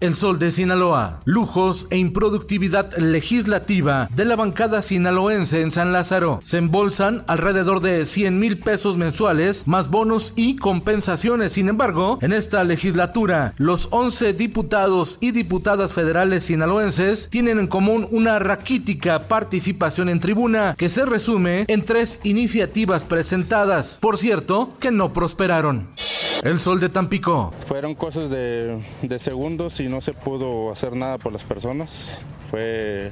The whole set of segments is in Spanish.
El Sol de Sinaloa, lujos e improductividad legislativa de la bancada sinaloense en San Lázaro. Se embolsan alrededor de 100 mil pesos mensuales, más bonos y compensaciones. Sin embargo, en esta legislatura, los 11 diputados y diputadas federales sinaloenses tienen en común una raquítica participación en tribuna que se resume en tres iniciativas presentadas. Por cierto, que no prosperaron. El Sol de Tampico. Fueron cosas de, de segundos y no se pudo hacer nada por las personas. Fue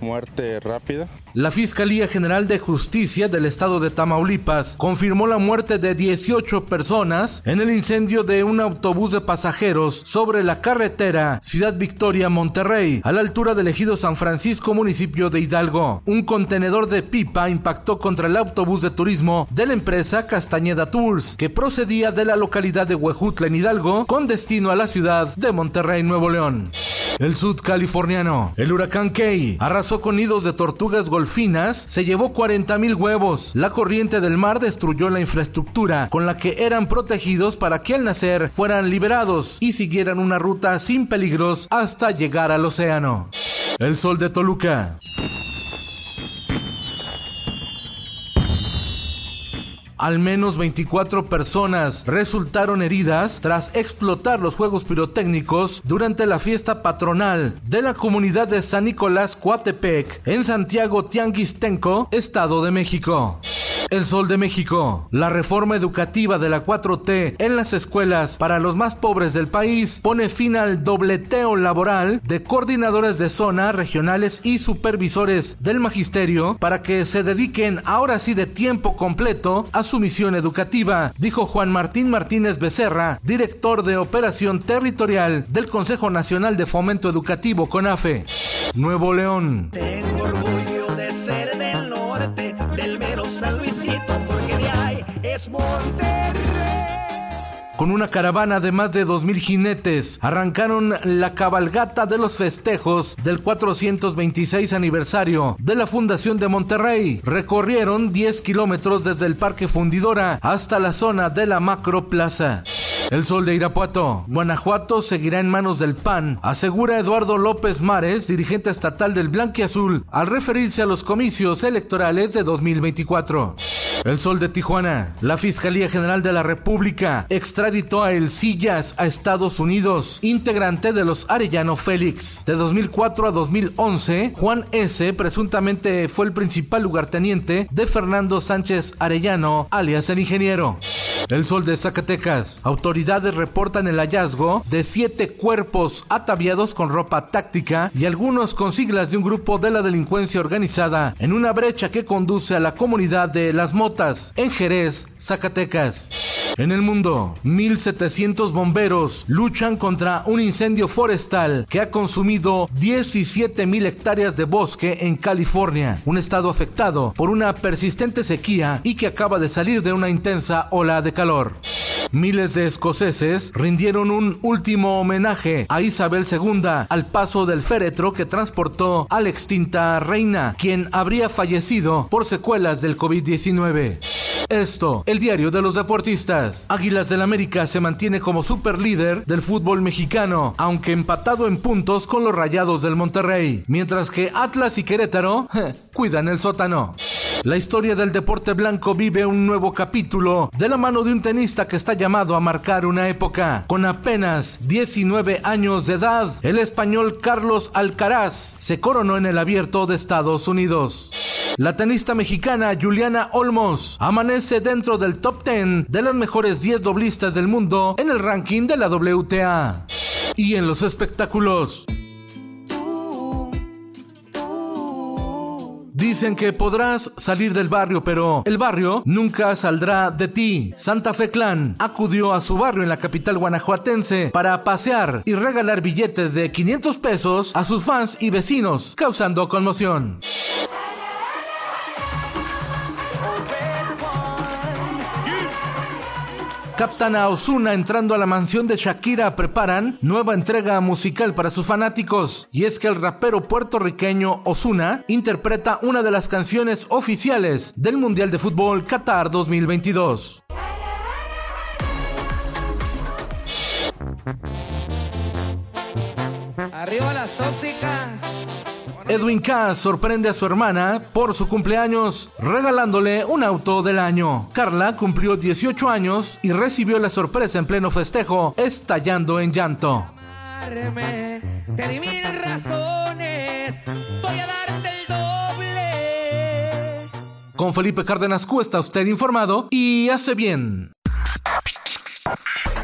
muerte rápida. La Fiscalía General de Justicia del Estado de Tamaulipas confirmó la muerte de 18 personas en el incendio de un autobús de pasajeros sobre la carretera Ciudad Victoria Monterrey, a la altura del ejido San Francisco, municipio de Hidalgo. Un contenedor de pipa impactó contra el autobús de turismo de la empresa Castañeda Tours, que procedía de la localidad de Huejutla en Hidalgo con destino a la ciudad de Monterrey, Nuevo León. El sudcaliforniano, el huracán Key, arrasó con nidos de tortugas golfinas, se llevó 40 mil huevos. La corriente del mar destruyó la infraestructura con la que eran protegidos para que al nacer fueran liberados y siguieran una ruta sin peligros hasta llegar al océano. El sol de Toluca. Al menos 24 personas resultaron heridas tras explotar los juegos pirotécnicos durante la fiesta patronal de la comunidad de San Nicolás Coatepec en Santiago Tianguistenco, Estado de México. El Sol de México. La reforma educativa de la 4T en las escuelas para los más pobres del país pone fin al dobleteo laboral de coordinadores de zona, regionales y supervisores del magisterio para que se dediquen ahora sí de tiempo completo a su misión educativa, dijo Juan Martín Martínez Becerra, director de operación territorial del Consejo Nacional de Fomento Educativo CONAFE. Nuevo León. Con una caravana de más de 2.000 jinetes, arrancaron la cabalgata de los festejos del 426 aniversario de la Fundación de Monterrey. Recorrieron 10 kilómetros desde el Parque Fundidora hasta la zona de la Macro Plaza. El sol de Irapuato. Guanajuato seguirá en manos del PAN, asegura Eduardo López Mares, dirigente estatal del Blanquiazul, al referirse a los comicios electorales de 2024. El sol de Tijuana. La Fiscalía General de la República extraditó a El Sillas a Estados Unidos, integrante de los Arellano Félix. De 2004 a 2011, Juan S. presuntamente fue el principal lugarteniente de Fernando Sánchez Arellano, alias el ingeniero. El sol de Zacatecas. Autoridades reportan el hallazgo de siete cuerpos ataviados con ropa táctica y algunos con siglas de un grupo de la delincuencia organizada en una brecha que conduce a la comunidad de Las Motas, en Jerez, Zacatecas. En el mundo, 1.700 bomberos luchan contra un incendio forestal que ha consumido 17.000 hectáreas de bosque en California, un estado afectado por una persistente sequía y que acaba de salir de una intensa ola de calor. Miles de escoceses rindieron un último homenaje a Isabel II al paso del féretro que transportó a la extinta reina, quien habría fallecido por secuelas del COVID-19. Esto, el diario de los deportistas. Águilas del América se mantiene como superlíder del fútbol mexicano, aunque empatado en puntos con los Rayados del Monterrey, mientras que Atlas y Querétaro cuidan el sótano. La historia del deporte blanco vive un nuevo capítulo de la mano de un tenista que está llamado a marcar una época. Con apenas 19 años de edad, el español Carlos Alcaraz se coronó en el abierto de Estados Unidos. La tenista mexicana Juliana Olmos amanece dentro del top 10 de las mejores 10 doblistas del mundo en el ranking de la WTA. Y en los espectáculos. Dicen que podrás salir del barrio, pero el barrio nunca saldrá de ti. Santa Fe Clan acudió a su barrio en la capital guanajuatense para pasear y regalar billetes de 500 pesos a sus fans y vecinos, causando conmoción. Captan a Osuna entrando a la mansión de Shakira preparan nueva entrega musical para sus fanáticos. Y es que el rapero puertorriqueño Osuna interpreta una de las canciones oficiales del Mundial de Fútbol Qatar 2022. Arriba las tóxicas. Edwin K. sorprende a su hermana por su cumpleaños regalándole un auto del año. Carla cumplió 18 años y recibió la sorpresa en pleno festejo, estallando en llanto. Te di mil razones, voy a darte el doble. Con Felipe Cárdenas Cuesta usted informado y hace bien.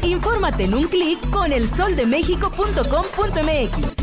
Infórmate en un clic con elsoldemexico.com.mx.